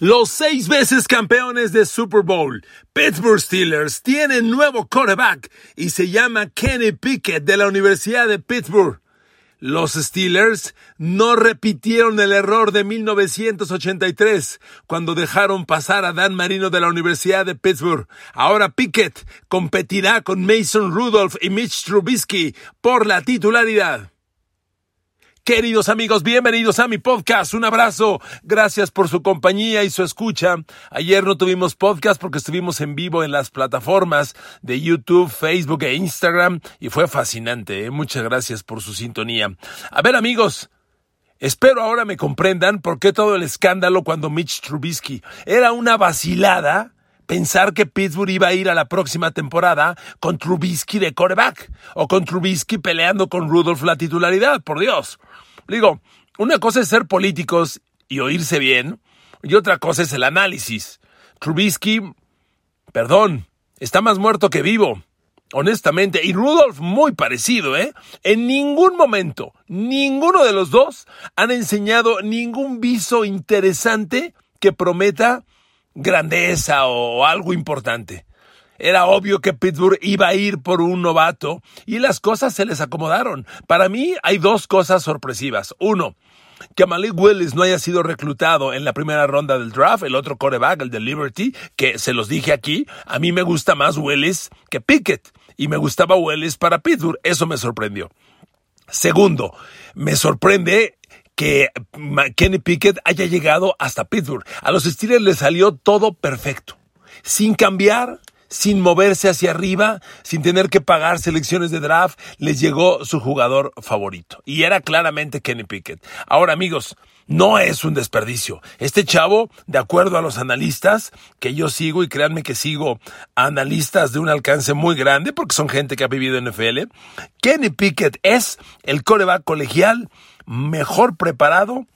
Los seis veces campeones de Super Bowl, Pittsburgh Steelers, tienen nuevo quarterback y se llama Kenny Pickett de la Universidad de Pittsburgh. Los Steelers no repitieron el error de 1983 cuando dejaron pasar a Dan Marino de la Universidad de Pittsburgh. Ahora Pickett competirá con Mason Rudolph y Mitch Trubisky por la titularidad. Queridos amigos, bienvenidos a mi podcast. Un abrazo. Gracias por su compañía y su escucha. Ayer no tuvimos podcast porque estuvimos en vivo en las plataformas de YouTube, Facebook e Instagram y fue fascinante. ¿eh? Muchas gracias por su sintonía. A ver amigos, espero ahora me comprendan por qué todo el escándalo cuando Mitch Trubisky era una vacilada pensar que Pittsburgh iba a ir a la próxima temporada con Trubisky de coreback o con Trubisky peleando con Rudolph la titularidad, por Dios. Digo, una cosa es ser políticos y oírse bien, y otra cosa es el análisis. Trubisky, perdón, está más muerto que vivo, honestamente, y Rudolph muy parecido, ¿eh? En ningún momento, ninguno de los dos han enseñado ningún viso interesante que prometa grandeza o algo importante. Era obvio que Pittsburgh iba a ir por un novato y las cosas se les acomodaron. Para mí hay dos cosas sorpresivas. Uno, que Malik Willis no haya sido reclutado en la primera ronda del draft, el otro coreback, el de Liberty, que se los dije aquí, a mí me gusta más Willis que Pickett y me gustaba Willis para Pittsburgh, eso me sorprendió. Segundo, me sorprende que Kenny Pickett haya llegado hasta Pittsburgh. A los Steelers les salió todo perfecto, sin cambiar, sin moverse hacia arriba, sin tener que pagar selecciones de draft, les llegó su jugador favorito. Y era claramente Kenny Pickett. Ahora, amigos, no es un desperdicio. Este chavo, de acuerdo a los analistas que yo sigo, y créanme que sigo analistas de un alcance muy grande, porque son gente que ha vivido en NFL, Kenny Pickett es el coreback colegial mejor preparado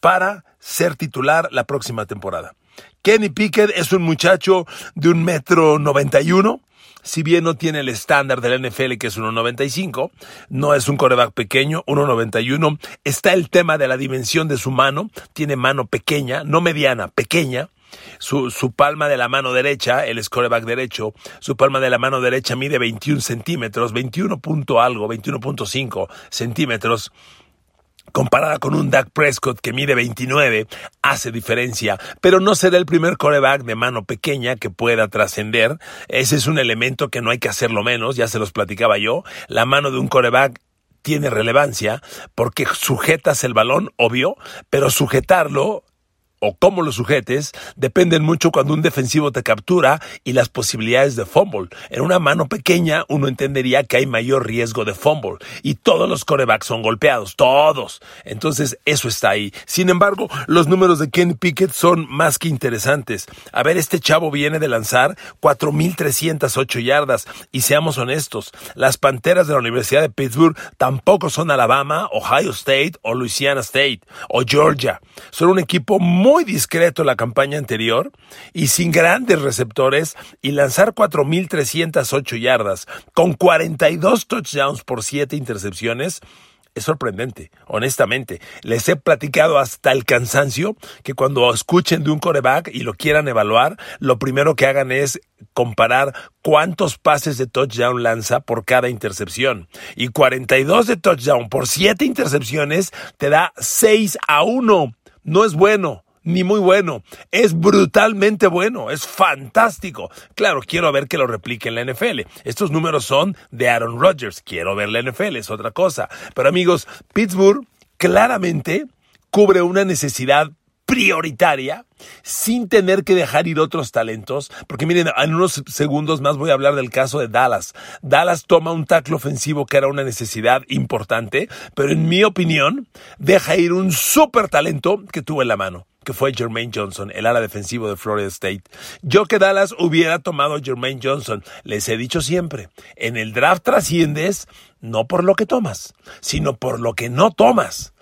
para ser titular la próxima temporada. Kenny Pickett es un muchacho de un metro noventa y uno. Si bien no tiene el estándar del NFL que es 1.95, no es un coreback pequeño, 1.91. Está el tema de la dimensión de su mano. Tiene mano pequeña, no mediana, pequeña. Su, palma de la mano derecha, el scoreback derecho, su palma de la mano derecha mide 21 centímetros, 21 punto algo, 21.5 centímetros comparada con un Dak Prescott que mide 29, hace diferencia, pero no será el primer coreback de mano pequeña que pueda trascender. Ese es un elemento que no hay que hacerlo menos, ya se los platicaba yo. La mano de un coreback tiene relevancia porque sujetas el balón, obvio, pero sujetarlo o cómo lo sujetes dependen mucho cuando un defensivo te captura y las posibilidades de fumble. En una mano pequeña uno entendería que hay mayor riesgo de fumble y todos los corebacks son golpeados, todos. Entonces eso está ahí. Sin embargo, los números de Kenny Pickett son más que interesantes. A ver, este chavo viene de lanzar 4.308 yardas y seamos honestos, las Panteras de la Universidad de Pittsburgh tampoco son Alabama, Ohio State o Louisiana State o Georgia. Son un equipo muy muy discreto la campaña anterior y sin grandes receptores y lanzar 4.308 yardas con 42 touchdowns por 7 intercepciones es sorprendente, honestamente. Les he platicado hasta el cansancio que cuando escuchen de un coreback y lo quieran evaluar, lo primero que hagan es comparar cuántos pases de touchdown lanza por cada intercepción. Y 42 de touchdown por 7 intercepciones te da 6 a 1. No es bueno ni muy bueno. Es brutalmente bueno, es fantástico. Claro, quiero ver que lo replique en la NFL. Estos números son de Aaron Rodgers. Quiero ver la NFL, es otra cosa. Pero amigos, Pittsburgh claramente cubre una necesidad prioritaria sin tener que dejar ir otros talentos, porque miren, en unos segundos más voy a hablar del caso de Dallas. Dallas toma un tackle ofensivo que era una necesidad importante, pero en mi opinión deja ir un súper talento que tuvo en la mano que fue Jermaine Johnson, el ala defensivo de Florida State. Yo que Dallas hubiera tomado a Jermaine Johnson, les he dicho siempre, en el draft trasciendes no por lo que tomas, sino por lo que no tomas.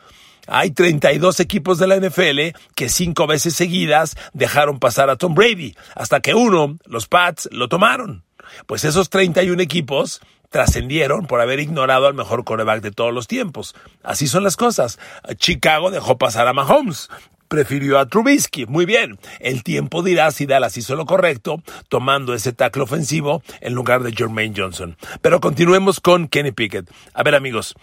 Hay 32 equipos de la NFL que cinco veces seguidas dejaron pasar a Tom Brady, hasta que uno, los Pats, lo tomaron. Pues esos 31 equipos trascendieron por haber ignorado al mejor coreback de todos los tiempos. Así son las cosas. Chicago dejó pasar a Mahomes. Prefirió a Trubisky. Muy bien, el tiempo dirá si Dallas hizo lo correcto tomando ese tackle ofensivo en lugar de Jermaine Johnson. Pero continuemos con Kenny Pickett. A ver amigos,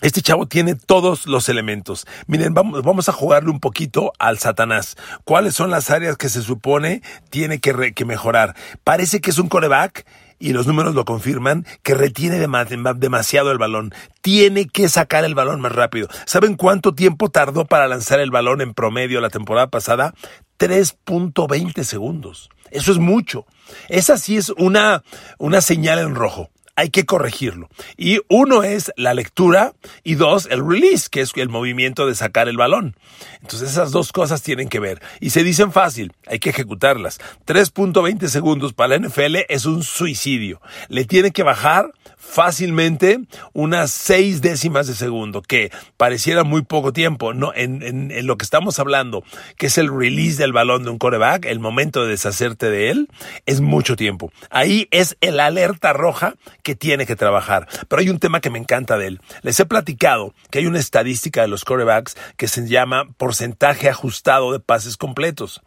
este chavo tiene todos los elementos. Miren, vamos, a jugarle un poquito al Satanás. ¿Cuáles son las áreas que se supone tiene que, que mejorar? Parece que es un coreback y los números lo confirman, que retiene demasiado el balón. Tiene que sacar el balón más rápido. ¿Saben cuánto tiempo tardó para lanzar el balón en promedio la temporada pasada? 3.20 segundos. Eso es mucho. Esa sí es una, una señal en rojo hay que corregirlo. Y uno es la lectura y dos, el release, que es el movimiento de sacar el balón. Entonces esas dos cosas tienen que ver. Y se dicen fácil, hay que ejecutarlas. 3.20 segundos para la NFL es un suicidio. Le tiene que bajar fácilmente unas seis décimas de segundo, que pareciera muy poco tiempo. No, en, en, lo que estamos hablando, que es el release del balón de un coreback, el momento de deshacerte de él, es mucho tiempo. Ahí es el alerta roja que tiene que trabajar. Pero hay un tema que me encanta de él. Les he platicado que hay una estadística de los corebacks que se llama porcentaje ajustado de pases completos.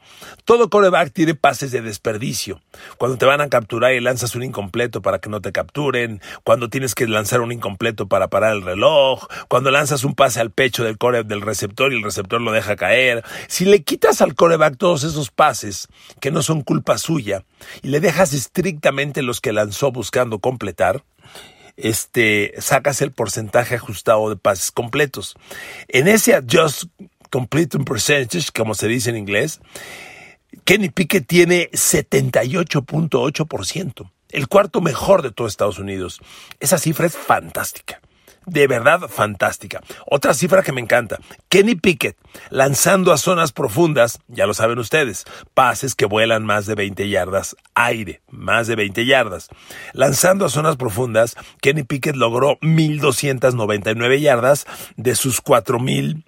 Todo coreback tiene pases de desperdicio. Cuando te van a capturar y lanzas un incompleto para que no te capturen, cuando tienes que lanzar un incompleto para parar el reloj, cuando lanzas un pase al pecho del core del receptor y el receptor lo deja caer. Si le quitas al coreback todos esos pases que no son culpa suya y le dejas estrictamente los que lanzó buscando completar, este, sacas el porcentaje ajustado de pases completos. En ese adjust complete percentage, como se dice en inglés, Kenny Pickett tiene 78.8% el cuarto mejor de todo Estados Unidos. Esa cifra es fantástica. De verdad fantástica. Otra cifra que me encanta. Kenny Pickett lanzando a zonas profundas, ya lo saben ustedes, pases que vuelan más de 20 yardas aire, más de 20 yardas. Lanzando a zonas profundas, Kenny Pickett logró 1299 yardas de sus 4000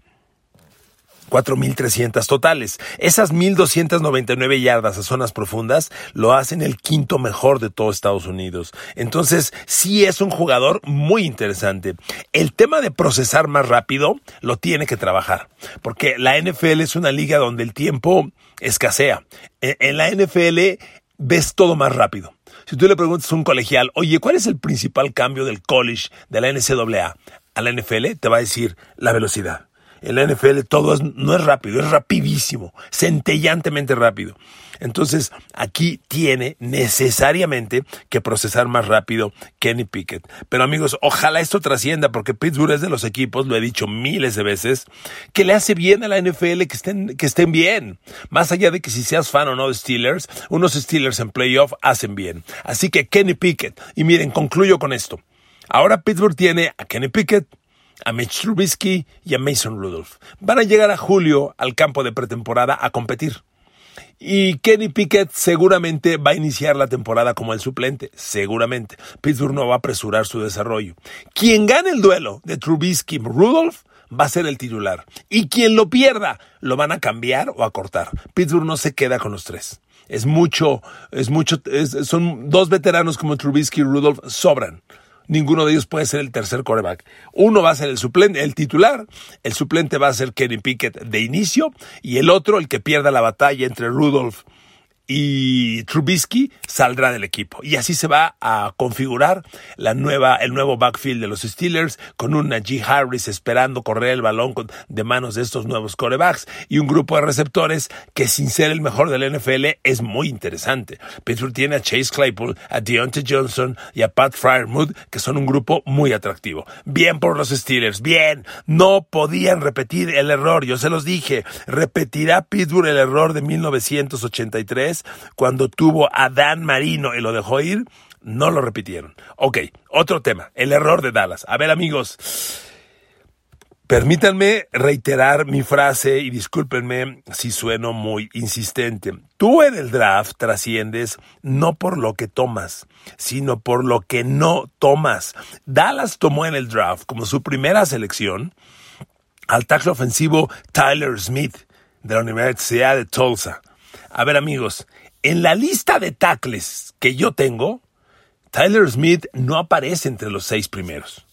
4.300 totales. Esas 1.299 yardas a zonas profundas lo hacen el quinto mejor de todo Estados Unidos. Entonces, sí es un jugador muy interesante. El tema de procesar más rápido lo tiene que trabajar, porque la NFL es una liga donde el tiempo escasea. E, en la NFL ves todo más rápido. Si tú le preguntas a un colegial, oye, ¿cuál es el principal cambio del college de la NCAA a la NFL? Te va a decir la velocidad en la NFL todo no es rápido, es rapidísimo, centellantemente rápido. Entonces, aquí tiene necesariamente que procesar más rápido Kenny Pickett. Pero amigos, ojalá esto trascienda porque Pittsburgh es de los equipos, lo he dicho miles de veces, que le hace bien a la NFL que estén, que estén bien. Más allá de que si seas fan o no de Steelers, unos Steelers en playoff hacen bien. Así que Kenny Pickett. Y miren, concluyo con esto. Ahora Pittsburgh tiene a Kenny Pickett, a Mitch Trubisky y a Mason Rudolph. Van a llegar a julio al campo de pretemporada a competir. Y Kenny Pickett seguramente va a iniciar la temporada como el suplente, seguramente. Pittsburgh no va a apresurar su desarrollo. Quien gane el duelo de Trubisky y Rudolph va a ser el titular. Y quien lo pierda, lo van a cambiar o a cortar. Pittsburgh no se queda con los tres. Es mucho, es mucho, son dos veteranos como Trubisky y Rudolph sobran ninguno de ellos puede ser el tercer coreback. Uno va a ser el suplente, el titular, el suplente va a ser Kenny Pickett de inicio y el otro, el que pierda la batalla entre Rudolph Trubisky saldrá del equipo. Y así se va a configurar la nueva, el nuevo backfield de los Steelers con un Najee Harris esperando correr el balón de manos de estos nuevos corebacks y un grupo de receptores que sin ser el mejor del NFL es muy interesante. Pittsburgh tiene a Chase Claypool, a Deontay Johnson y a Pat Fryermuth que son un grupo muy atractivo. Bien por los Steelers, bien. No podían repetir el error, yo se los dije. Repetirá Pittsburgh el error de 1983 cuando tuvo a Dan Marino y lo dejó ir, no lo repitieron. Ok, otro tema, el error de Dallas. A ver amigos, permítanme reiterar mi frase y discúlpenme si sueno muy insistente. Tú en el draft trasciendes no por lo que tomas, sino por lo que no tomas. Dallas tomó en el draft como su primera selección al tackle ofensivo Tyler Smith de la Universidad de Tulsa. A ver amigos, en la lista de tackles que yo tengo, Tyler Smith no aparece entre los seis primeros.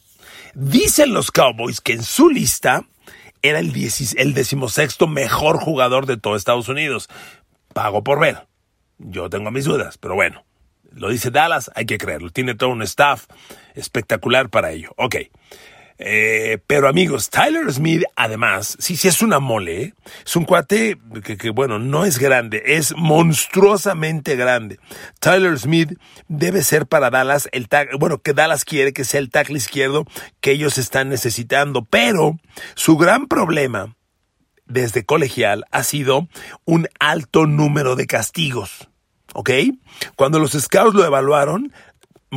Dicen los Cowboys que en su lista era el, el decimosexto mejor jugador de todo Estados Unidos. Pago por ver. Yo tengo mis dudas, pero bueno. Lo dice Dallas, hay que creerlo. Tiene todo un staff espectacular para ello. Ok. Eh, pero amigos, Tyler Smith, además, sí, sí es una mole, ¿eh? es un cuate que, bueno, no es grande, es monstruosamente grande. Tyler Smith debe ser para Dallas el tag, bueno, que Dallas quiere que sea el tackle izquierdo que ellos están necesitando, pero su gran problema desde colegial ha sido un alto número de castigos. ¿ok? Cuando los scouts lo evaluaron,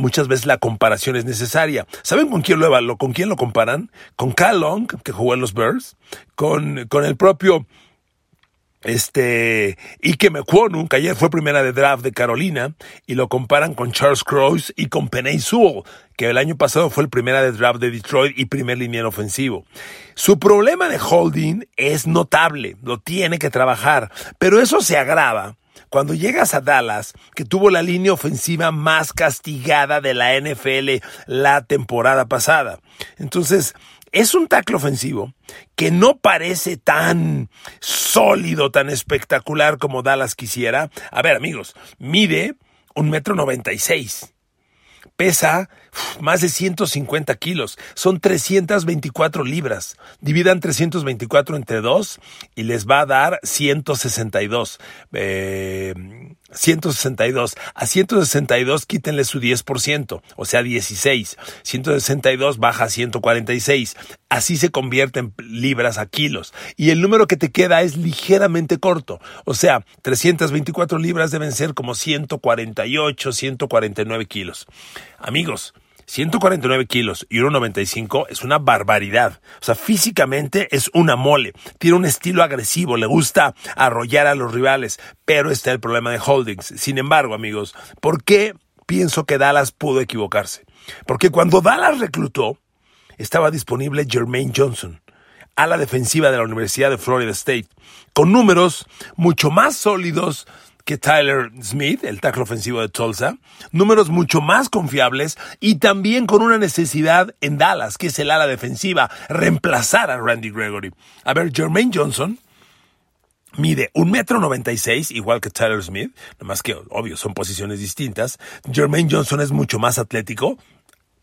muchas veces la comparación es necesaria. ¿Saben con quién lo, con quién lo comparan? Con Cal Long, que jugó en los Bears, con, con el propio este Ike McQuonu, que ayer fue primera de draft de Carolina, y lo comparan con Charles Cross y con Penny Sewell, que el año pasado fue el primera de draft de Detroit y primer liniero ofensivo. Su problema de holding es notable, lo tiene que trabajar, pero eso se agrava cuando llegas a Dallas, que tuvo la línea ofensiva más castigada de la NFL la temporada pasada. Entonces, es un tackle ofensivo que no parece tan sólido, tan espectacular como Dallas quisiera. A ver, amigos, mide un metro noventa y seis pesa más de 150 kilos, son 324 libras. Dividan 324 entre 2 y les va a dar 162. Eh, 162. A 162 quítenle su 10%, o sea 16. 162 baja a 146. Así se convierte en libras a kilos. Y el número que te queda es ligeramente corto. O sea, 324 libras deben ser como 148, 149 kilos. Amigos, 149 kilos y 1,95 es una barbaridad. O sea, físicamente es una mole. Tiene un estilo agresivo, le gusta arrollar a los rivales, pero está el problema de holdings. Sin embargo, amigos, ¿por qué pienso que Dallas pudo equivocarse? Porque cuando Dallas reclutó, estaba disponible Jermaine Johnson a la defensiva de la Universidad de Florida State, con números mucho más sólidos que Tyler Smith, el tackle ofensivo de Tulsa, números mucho más confiables y también con una necesidad en Dallas, que es el ala defensiva, reemplazar a Randy Gregory. A ver, Jermaine Johnson mide un metro noventa y seis, igual que Tyler Smith, más que obvio son posiciones distintas. Jermaine Johnson es mucho más atlético,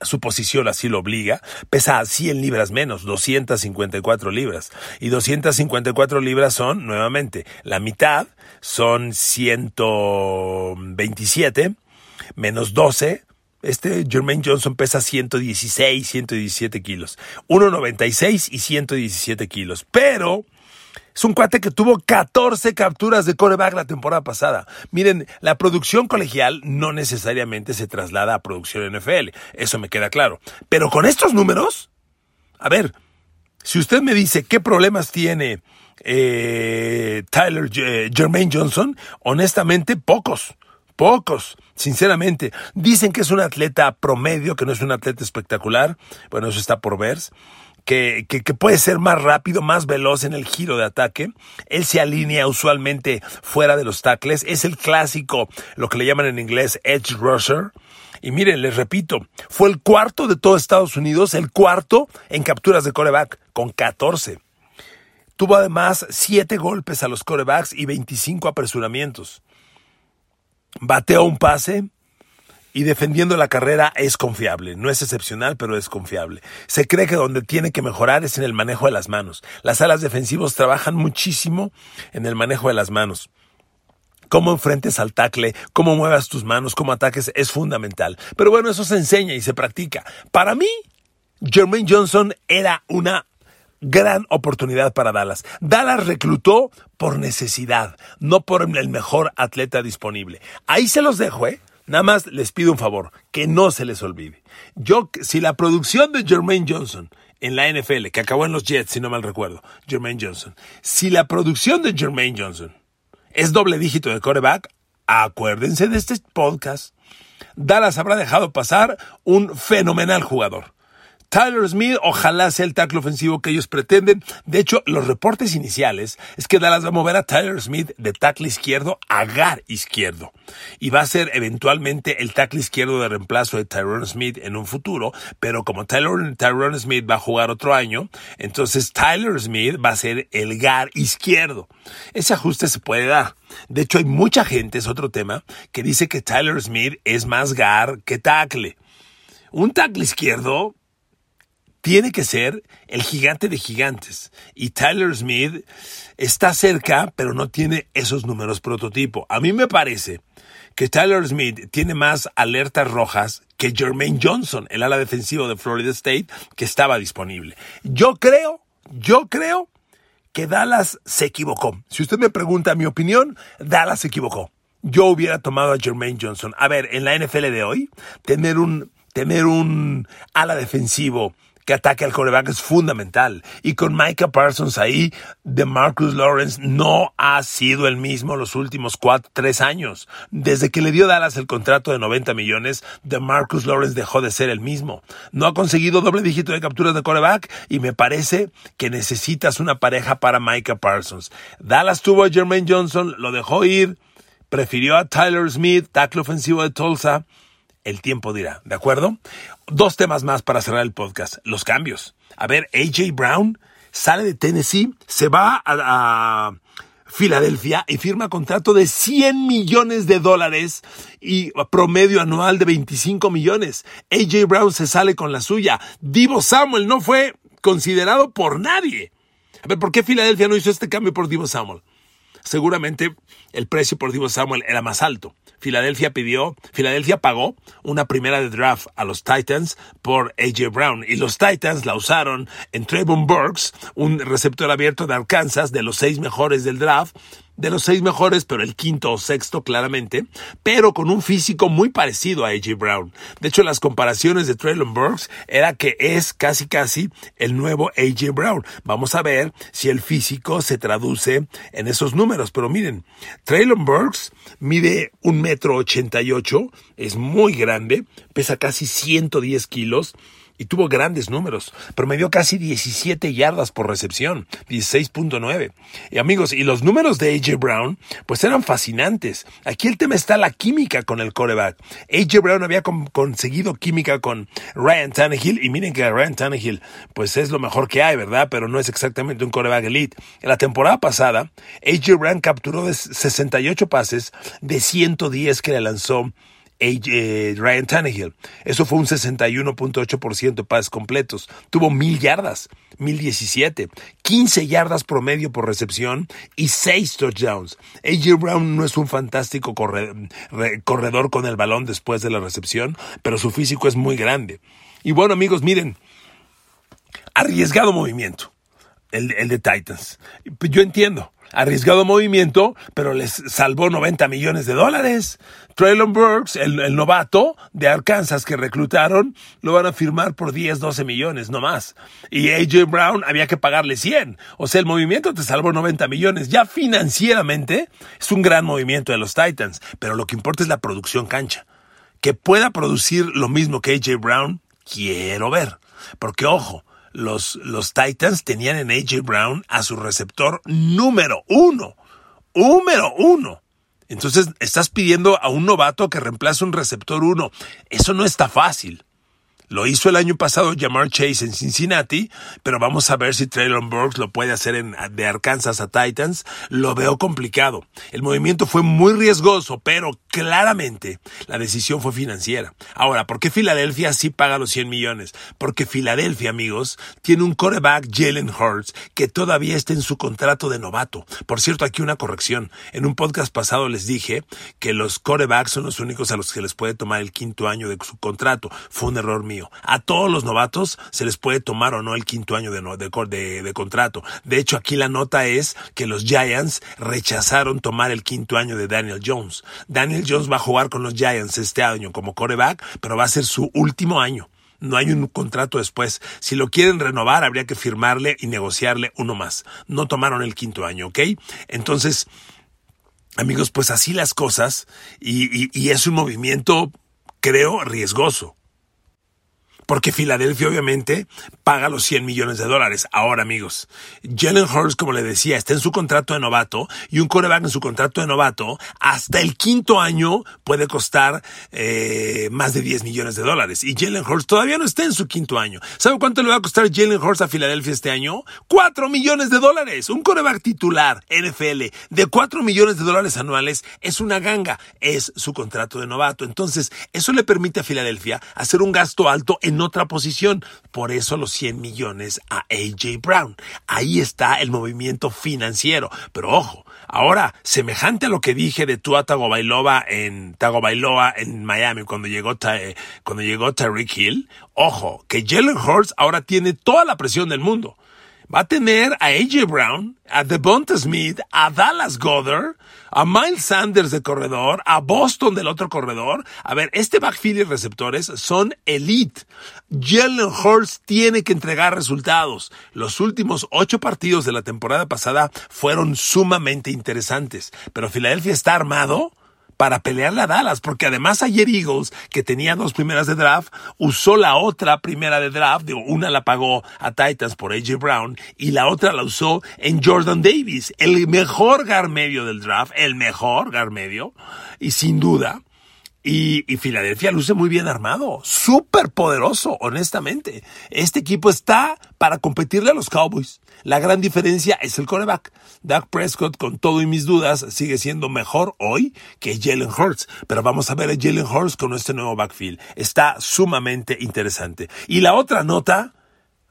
su posición así lo obliga, pesa 100 libras menos, 254 libras. Y 254 libras son, nuevamente, la mitad, son 127, menos 12, este Jermaine Johnson pesa 116, 117 kilos. 1,96 y 117 kilos. Pero es un cuate que tuvo 14 capturas de coreback la temporada pasada. Miren, la producción colegial no necesariamente se traslada a producción NFL. Eso me queda claro. Pero con estos números, a ver, si usted me dice qué problemas tiene eh, Tyler eh, Jermaine Johnson, honestamente, pocos. Pocos, sinceramente. Dicen que es un atleta promedio, que no es un atleta espectacular. Bueno, eso está por ver que, puede ser más rápido, más veloz en el giro de ataque. Él se alinea usualmente fuera de los tackles. Es el clásico, lo que le llaman en inglés edge rusher. Y miren, les repito, fue el cuarto de todo Estados Unidos, el cuarto en capturas de coreback, con 14. Tuvo además 7 golpes a los corebacks y 25 apresuramientos. Bateó un pase, y defendiendo la carrera es confiable. No es excepcional, pero es confiable. Se cree que donde tiene que mejorar es en el manejo de las manos. Las alas defensivos trabajan muchísimo en el manejo de las manos. Cómo enfrentes al tackle, cómo muevas tus manos, cómo ataques es fundamental. Pero bueno, eso se enseña y se practica. Para mí, Jermaine Johnson era una gran oportunidad para Dallas. Dallas reclutó por necesidad, no por el mejor atleta disponible. Ahí se los dejo, ¿eh? Nada más les pido un favor, que no se les olvide. Yo, si la producción de Jermaine Johnson en la NFL, que acabó en los Jets, si no mal recuerdo, Jermaine Johnson, si la producción de Jermaine Johnson es doble dígito de coreback, acuérdense de este podcast. Dallas habrá dejado pasar un fenomenal jugador. Tyler Smith ojalá sea el tackle ofensivo que ellos pretenden. De hecho, los reportes iniciales es que Dallas va a mover a Tyler Smith de tackle izquierdo a gar izquierdo. Y va a ser eventualmente el tackle izquierdo de reemplazo de Tyrone Smith en un futuro. Pero como Tyler, Tyrone Smith va a jugar otro año, entonces Tyler Smith va a ser el gar izquierdo. Ese ajuste se puede dar. De hecho, hay mucha gente, es otro tema, que dice que Tyler Smith es más gar que tackle. Un tackle izquierdo tiene que ser el gigante de gigantes. Y Tyler Smith está cerca, pero no tiene esos números prototipo. A mí me parece que Tyler Smith tiene más alertas rojas que Jermaine Johnson, el ala defensivo de Florida State, que estaba disponible. Yo creo, yo creo que Dallas se equivocó. Si usted me pregunta mi opinión, Dallas se equivocó. Yo hubiera tomado a Jermaine Johnson. A ver, en la NFL de hoy, tener un, tener un ala defensivo que ataque al coreback es fundamental. Y con Micah Parsons ahí, de Marcus Lawrence no ha sido el mismo los últimos cuatro, tres años. Desde que le dio Dallas el contrato de 90 millones, de Marcus Lawrence dejó de ser el mismo. No ha conseguido doble dígito de capturas de coreback y me parece que necesitas una pareja para Micah Parsons. Dallas tuvo a Jermaine Johnson, lo dejó ir, prefirió a Tyler Smith, tackle ofensivo de Tulsa el tiempo dirá, ¿de acuerdo? Dos temas más para cerrar el podcast. Los cambios. A ver, AJ Brown sale de Tennessee, se va a, Filadelfia y firma contrato de 100 millones de dólares y promedio anual de 25 millones. AJ Brown se sale con la suya. Divo Samuel no fue considerado por nadie. A ver, ¿por qué Filadelfia no hizo este cambio por Divo Samuel? Seguramente el precio por Divo Samuel era más alto. Filadelfia pidió, Filadelfia pagó una primera de draft a los Titans por AJ Brown y los Titans la usaron en Trayvon Burks, un receptor abierto de Arkansas de los seis mejores del draft de los seis mejores, pero el quinto o sexto claramente, pero con un físico muy parecido a AJ Brown. De hecho, las comparaciones de Traylon Burks era que es casi casi el nuevo AJ Brown. Vamos a ver si el físico se traduce en esos números, pero miren, Traylon Burks mide un metro ochenta y ocho, es muy grande, pesa casi 110 kilos, y tuvo grandes números. Promedió casi 17 yardas por recepción, 16.9. Y amigos, y los números de AJ Brown, pues eran fascinantes. Aquí el tema está la química con el coreback. AJ Brown había conseguido química con Ryan Tannehill y miren que Ryan Tannehill, pues es lo mejor que hay, ¿verdad? Pero no es exactamente un coreback elite. En la temporada pasada, AJ Brown capturó 68 pases de 110 que le lanzó Ryan Tannehill. Eso fue un 61.8% de pases completos. Tuvo mil yardas, mil diecisiete, 15 yardas promedio por recepción y 6 touchdowns. AJ Brown no es un fantástico corredor con el balón después de la recepción, pero su físico es muy grande. Y bueno, amigos, miren, arriesgado movimiento, el de Titans. Yo entiendo, arriesgado movimiento, pero les salvó 90 millones de dólares. Traylon Burks, el, novato de Arkansas que reclutaron, lo van a firmar por 10, 12 millones, no más. Y AJ Brown había que pagarle 100. O sea, el movimiento te salvó 90 millones. Ya financieramente es un gran movimiento de los Titans, pero lo que importa es la producción cancha. Que pueda producir lo mismo que AJ Brown, quiero ver. Porque ojo, los, los Titans tenían en AJ Brown a su receptor número uno. Número uno. Entonces estás pidiendo a un novato que reemplace un receptor uno. Eso no está fácil. Lo hizo el año pasado Jamar Chase en Cincinnati, pero vamos a ver si Traylon Burks lo puede hacer en, de Arkansas a Titans. Lo veo complicado. El movimiento fue muy riesgoso, pero claramente la decisión fue financiera. Ahora, ¿por qué Filadelfia sí paga los 100 millones? Porque Filadelfia, amigos, tiene un coreback Jalen Hurts que todavía está en su contrato de novato. Por cierto, aquí una corrección. En un podcast pasado les dije que los corebacks son los únicos a los que les puede tomar el quinto año de su contrato. Fue un error mío. A todos los novatos se les puede tomar o no el quinto año de, de, contrato. De hecho, aquí la nota es que los Giants rechazaron tomar el quinto año de Daniel Jones. Daniel Jones va a jugar con los Giants este año como coreback, pero va a ser su último año. No hay un contrato después. Si lo quieren renovar, habría que firmarle y negociarle uno más. No tomaron el quinto año, ¿ok? Entonces, amigos, pues así las cosas y, y es un movimiento, creo, riesgoso. Porque Filadelfia obviamente paga los 100 millones de dólares. Ahora, amigos, Jalen Hurts, como le decía, está en su contrato de novato y un coreback en su contrato de novato hasta el quinto año puede costar eh, más de 10 millones de dólares. Y Jalen Hurts todavía no está en su quinto año. ¿Sabe cuánto le va a costar Jalen Hurts a Filadelfia este año? 4 millones de dólares. Un coreback titular NFL de 4 millones de dólares anuales es una ganga. Es su contrato de novato. Entonces, eso le permite a Filadelfia hacer un gasto alto en otra posición. Por eso los 100 millones a AJ Brown. Ahí está el movimiento financiero. Pero ojo, ahora, semejante a lo que dije de Tua Tagovailoa en Tagovailoa en Miami cuando llegó, eh, cuando llegó Tyreek Hill, ojo, que Jalen Hurts ahora tiene toda la presión del mundo va a tener a AJ Brown, a Devonta Smith, a Dallas Goddard, a Miles Sanders de corredor, a Boston del otro corredor. A ver, este backfield y receptores son elite. Jalen Hurts tiene que entregar resultados. Los últimos ocho partidos de la temporada pasada fueron sumamente interesantes, pero Filadelfia está armado para pelearle a Dallas, porque además ayer Eagles, que tenía dos primeras de draft, usó la otra primera de draft, digo, una la pagó a Titans por AJ Brown y la otra la usó en Jordan Davis, el mejor gar medio del draft, el mejor gar medio, y sin duda, y, y, Filadelfia luce muy bien armado, súper poderoso, honestamente. Este equipo está para competirle a los Cowboys. La gran diferencia es el coreback. Doug Prescott, con todo y mis dudas, sigue siendo mejor hoy que Jalen Hurts. Pero vamos a ver a Jalen Hurts con este nuevo backfield. Está sumamente interesante. Y la otra nota,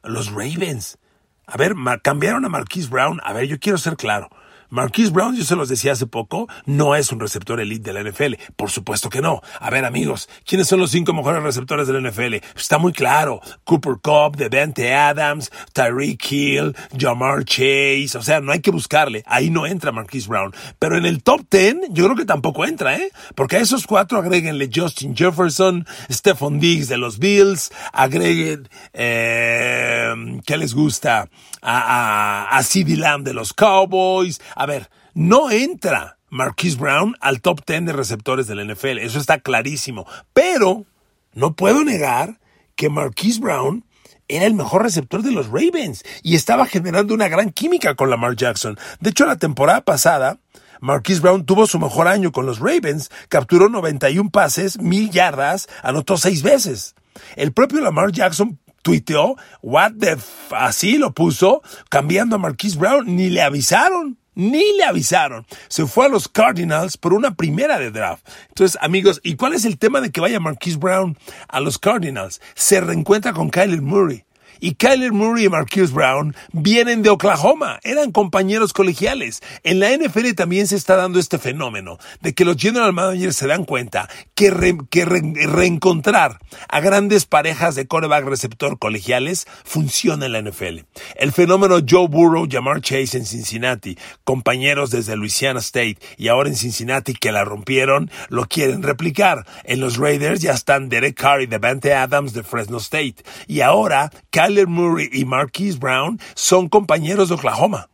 los Ravens. A ver, cambiaron a Marquise Brown. A ver, yo quiero ser claro. Marquise Brown, yo se los decía hace poco, no es un receptor elite de la NFL. Por supuesto que no. A ver, amigos, ¿quiénes son los cinco mejores receptores de la NFL? Está muy claro. Cooper Cup, Devante Adams, Tyreek Hill, Jamar Chase. O sea, no hay que buscarle. Ahí no entra Marquise Brown. Pero en el top ten, yo creo que tampoco entra, ¿eh? Porque a esos cuatro agréguenle Justin Jefferson, Stephon Diggs de los Bills, agreguen, eh, ¿qué les gusta? A, a, a Lamb de los Cowboys, a ver, no entra Marquise Brown al top 10 de receptores del NFL, eso está clarísimo. Pero no puedo negar que Marquise Brown era el mejor receptor de los Ravens y estaba generando una gran química con Lamar Jackson. De hecho, la temporada pasada, Marquise Brown tuvo su mejor año con los Ravens, capturó 91 pases, mil yardas, anotó seis veces. El propio Lamar Jackson tuiteó, what the así lo puso, cambiando a Marquise Brown, ni le avisaron ni le avisaron. Se fue a los Cardinals por una primera de draft. Entonces, amigos, ¿y cuál es el tema de que vaya Marquise Brown a los Cardinals? Se reencuentra con Kyler Murray y Kyler Murray y Marquise Brown vienen de Oklahoma, eran compañeros colegiales. En la NFL también se está dando este fenómeno de que los general managers se dan cuenta que, reencontrar a grandes parejas de coreback receptor colegiales funciona en la NFL. El fenómeno Joe Burrow, Jamar Chase en Cincinnati, compañeros desde Louisiana State y ahora en Cincinnati que la rompieron, lo quieren replicar. En los Raiders ya están Derek Carr y Devante Adams de Fresno State. Y ahora Kyler Murray y Marquise Brown son compañeros de Oklahoma.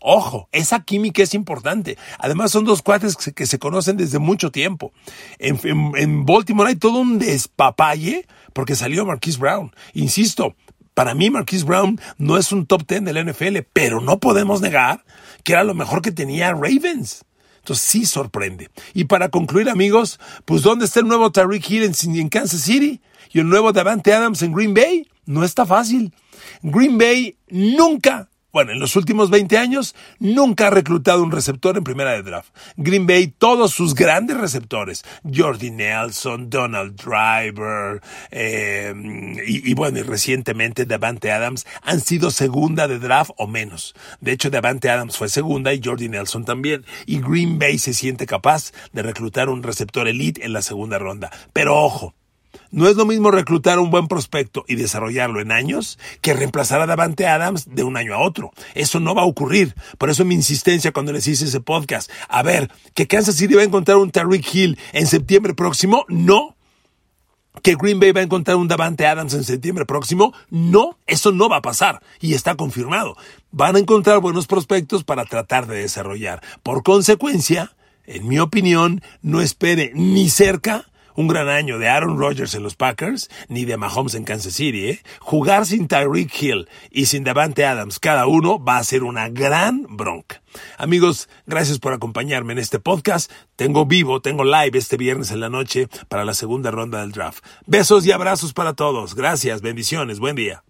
Ojo, esa química es importante. Además, son dos cuates que se conocen desde mucho tiempo. En, Baltimore hay todo un despapalle porque salió Marquise Brown. Insisto, para mí Marquise Brown no es un top ten de la NFL, pero no podemos negar que era lo mejor que tenía Ravens. Entonces sí sorprende. Y para concluir, amigos, pues ¿dónde está el nuevo Tariq Hill en Kansas City? ¿Y el nuevo Davante Adams en Green Bay? No está fácil. Green Bay nunca, bueno, en los últimos 20 años, nunca ha reclutado un receptor en primera de draft. Green Bay, todos sus grandes receptores, Jordi Nelson, Donald Driver, eh, y, bueno, y recientemente Davante Adams, han sido segunda de draft o menos. De hecho, Davante Adams fue segunda y Jordi Nelson también. Y Green Bay se siente capaz de reclutar un receptor elite en la segunda ronda. Pero ojo, no es lo mismo reclutar un buen prospecto y desarrollarlo en años que reemplazar a Davante Adams de un año a otro. Eso no va a ocurrir. Por eso mi insistencia cuando les hice ese podcast. A ver, que Kansas City va a encontrar un Tariq Hill en septiembre próximo. No. Que Green Bay va a encontrar un Davante Adams en septiembre próximo. No, eso no va a pasar. Y está confirmado. Van a encontrar buenos prospectos para tratar de desarrollar. Por consecuencia, en mi opinión, no espere ni cerca un gran año de Aaron Rodgers en los Packers, ni de Mahomes en Kansas City. ¿eh? Jugar sin Tyreek Hill y sin Davante Adams cada uno va a ser una gran bronca. Amigos, gracias por acompañarme en este podcast. Tengo vivo, tengo live este viernes en la noche para la segunda ronda del draft. Besos y abrazos para todos. Gracias, bendiciones, buen día.